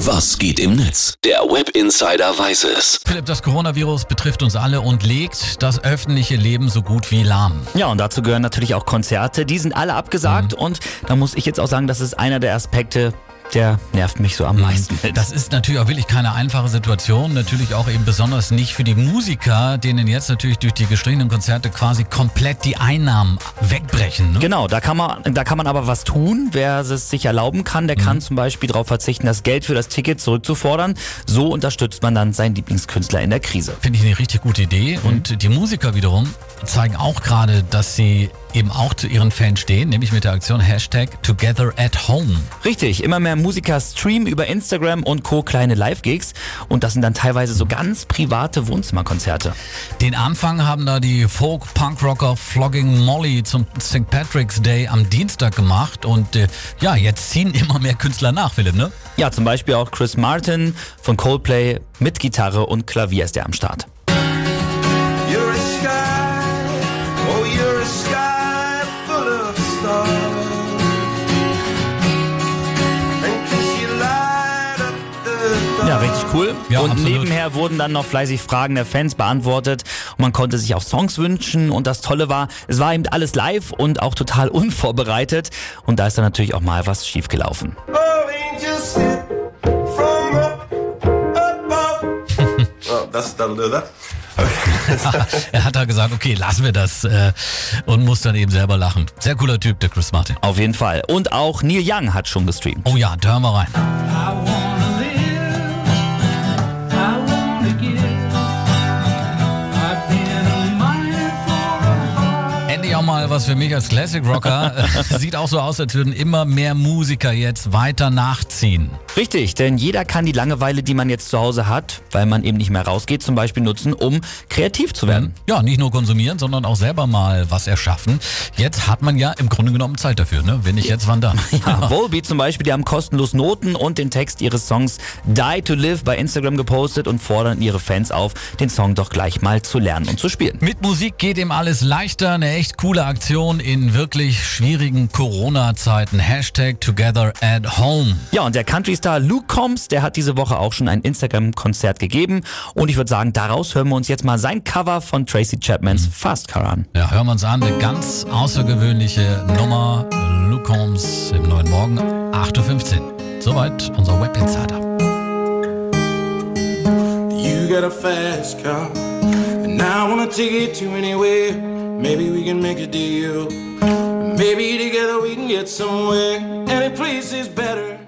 Was geht im Netz? Der Web Insider weiß es. Philipp, das Coronavirus betrifft uns alle und legt das öffentliche Leben so gut wie lahm. Ja, und dazu gehören natürlich auch Konzerte. Die sind alle abgesagt Mhm. und da muss ich jetzt auch sagen, das ist einer der Aspekte, der nervt mich so am meisten. Das ist natürlich auch wirklich keine einfache Situation. Natürlich auch eben besonders nicht für die Musiker, denen jetzt natürlich durch die gestrichenen Konzerte quasi komplett die Einnahmen wegbrechen. Ne? Genau, da kann man, da kann man aber was tun. Wer es sich erlauben kann, der kann zum Beispiel darauf verzichten, das Geld für das Ticket zurückzufordern. So unterstützt man dann seinen Lieblingskünstler in der Krise. Finde ich eine richtig gute Idee. Und die Musiker wiederum zeigen auch gerade, dass sie eben auch zu ihren Fans stehen, nämlich mit der Aktion Hashtag Together at Home. Richtig, immer mehr Musiker streamen über Instagram und Co. kleine Live-Gigs und das sind dann teilweise so ganz private Wohnzimmerkonzerte. Den Anfang haben da die Folk-Punk-Rocker Flogging Molly zum St. Patrick's Day am Dienstag gemacht und äh, ja, jetzt ziehen immer mehr Künstler nach, Philipp, ne? Ja, zum Beispiel auch Chris Martin von Coldplay mit Gitarre und Klavier ist er am Start. Cool. Ja, und absolut. nebenher wurden dann noch fleißig Fragen der Fans beantwortet und man konnte sich auch Songs wünschen und das Tolle war, es war eben alles live und auch total unvorbereitet und da ist dann natürlich auch mal was schiefgelaufen. Oh, er hat da gesagt, okay, lassen wir das äh, und muss dann eben selber lachen. Sehr cooler Typ, der Chris Martin. Auf jeden Fall. Und auch Neil Young hat schon gestreamt. Oh ja, da hören wir rein. Auch mal was für mich als Classic Rocker. Sieht auch so aus, als würden immer mehr Musiker jetzt weiter nachziehen. Richtig, denn jeder kann die Langeweile, die man jetzt zu Hause hat, weil man eben nicht mehr rausgeht, zum Beispiel nutzen, um kreativ zu werden. Ja, nicht nur konsumieren, sondern auch selber mal was erschaffen. Jetzt hat man ja im Grunde genommen Zeit dafür, ne? Wenn nicht jetzt, wann dann? Ja, Volbeat zum Beispiel, die haben kostenlos Noten und den Text ihres Songs Die to Live bei Instagram gepostet und fordern ihre Fans auf, den Song doch gleich mal zu lernen und zu spielen. Mit Musik geht ihm alles leichter. Eine echt coole Aktion in wirklich schwierigen Corona-Zeiten. Hashtag Together at Home. Ja, und der Country-Star Luke Combs, der hat diese Woche auch schon ein Instagram-Konzert gegeben und ich würde sagen, daraus hören wir uns jetzt mal sein Cover von Tracy Chapmans Fast Car an. Ja, hören wir uns an. Eine ganz außergewöhnliche Nummer. Luke Holmes im neuen Morgen, 8.15 Uhr. Soweit unser Web Insider. You got a fast car, and I wanna take it to anywhere. Maybe we can make a deal. Maybe together we can get somewhere. Any place is better.